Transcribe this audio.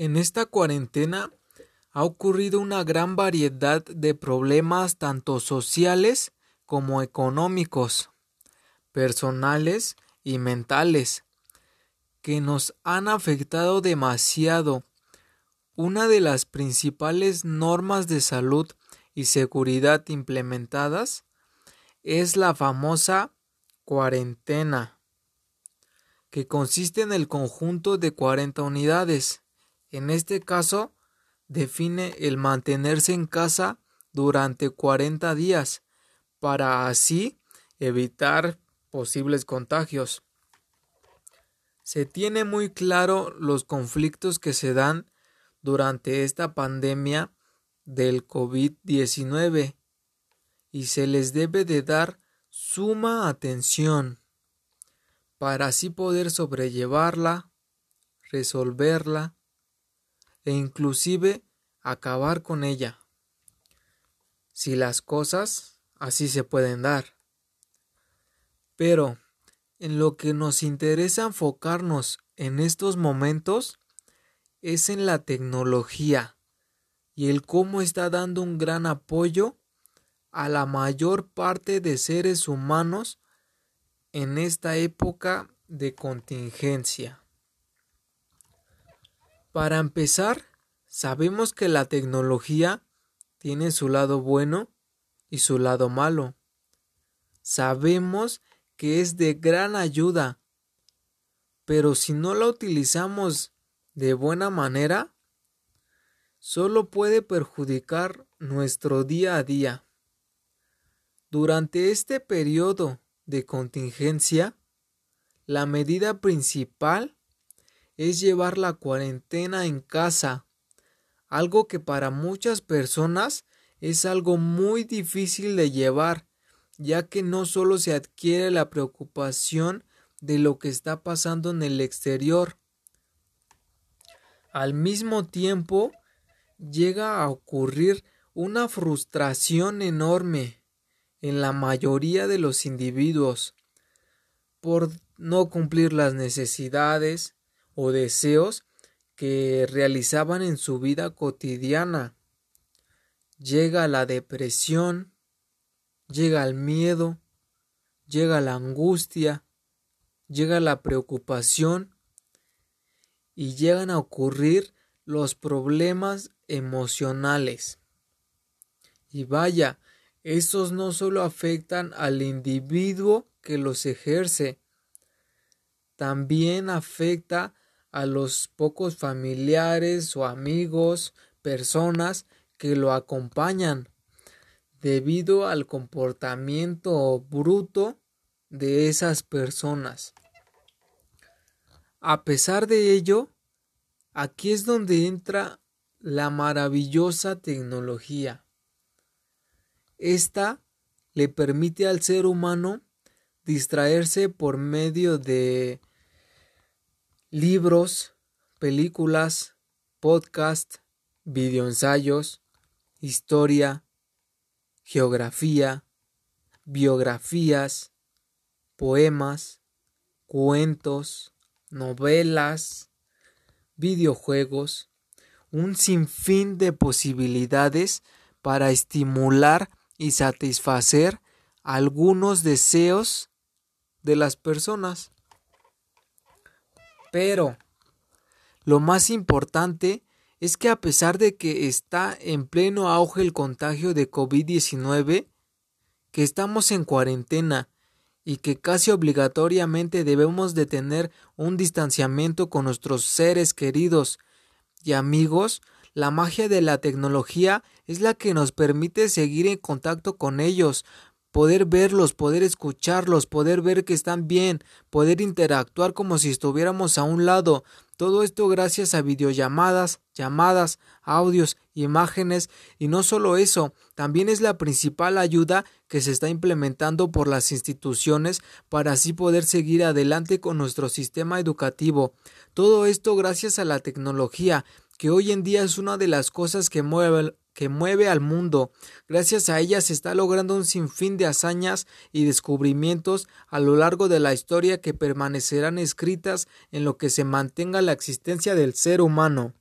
En esta cuarentena ha ocurrido una gran variedad de problemas tanto sociales como económicos, personales y mentales, que nos han afectado demasiado. Una de las principales normas de salud y seguridad implementadas es la famosa cuarentena, que consiste en el conjunto de 40 unidades en este caso, define el mantenerse en casa durante 40 días para así evitar posibles contagios. Se tiene muy claro los conflictos que se dan durante esta pandemia del COVID-19 y se les debe de dar suma atención para así poder sobrellevarla, resolverla e inclusive acabar con ella, si las cosas así se pueden dar. Pero en lo que nos interesa enfocarnos en estos momentos es en la tecnología y el cómo está dando un gran apoyo a la mayor parte de seres humanos en esta época de contingencia. Para empezar, sabemos que la tecnología tiene su lado bueno y su lado malo. Sabemos que es de gran ayuda, pero si no la utilizamos de buena manera, solo puede perjudicar nuestro día a día. Durante este periodo de contingencia, la medida principal es llevar la cuarentena en casa, algo que para muchas personas es algo muy difícil de llevar, ya que no solo se adquiere la preocupación de lo que está pasando en el exterior, al mismo tiempo llega a ocurrir una frustración enorme en la mayoría de los individuos por no cumplir las necesidades, o deseos que realizaban en su vida cotidiana. Llega la depresión, llega el miedo, llega la angustia, llega la preocupación y llegan a ocurrir los problemas emocionales. Y vaya, estos no solo afectan al individuo que los ejerce, también afecta a los pocos familiares o amigos, personas que lo acompañan, debido al comportamiento bruto de esas personas. A pesar de ello, aquí es donde entra la maravillosa tecnología. Esta le permite al ser humano distraerse por medio de libros, películas, podcast, videoensayos, historia, geografía, biografías, poemas, cuentos, novelas, videojuegos, un sinfín de posibilidades para estimular y satisfacer algunos deseos de las personas. Pero lo más importante es que a pesar de que está en pleno auge el contagio de COVID-19, que estamos en cuarentena y que casi obligatoriamente debemos de tener un distanciamiento con nuestros seres queridos y amigos, la magia de la tecnología es la que nos permite seguir en contacto con ellos, poder verlos, poder escucharlos, poder ver que están bien, poder interactuar como si estuviéramos a un lado. Todo esto gracias a videollamadas, llamadas, audios, imágenes y no solo eso, también es la principal ayuda que se está implementando por las instituciones para así poder seguir adelante con nuestro sistema educativo. Todo esto gracias a la tecnología, que hoy en día es una de las cosas que mueve que mueve al mundo. Gracias a ella se está logrando un sinfín de hazañas y descubrimientos a lo largo de la historia que permanecerán escritas en lo que se mantenga la existencia del ser humano.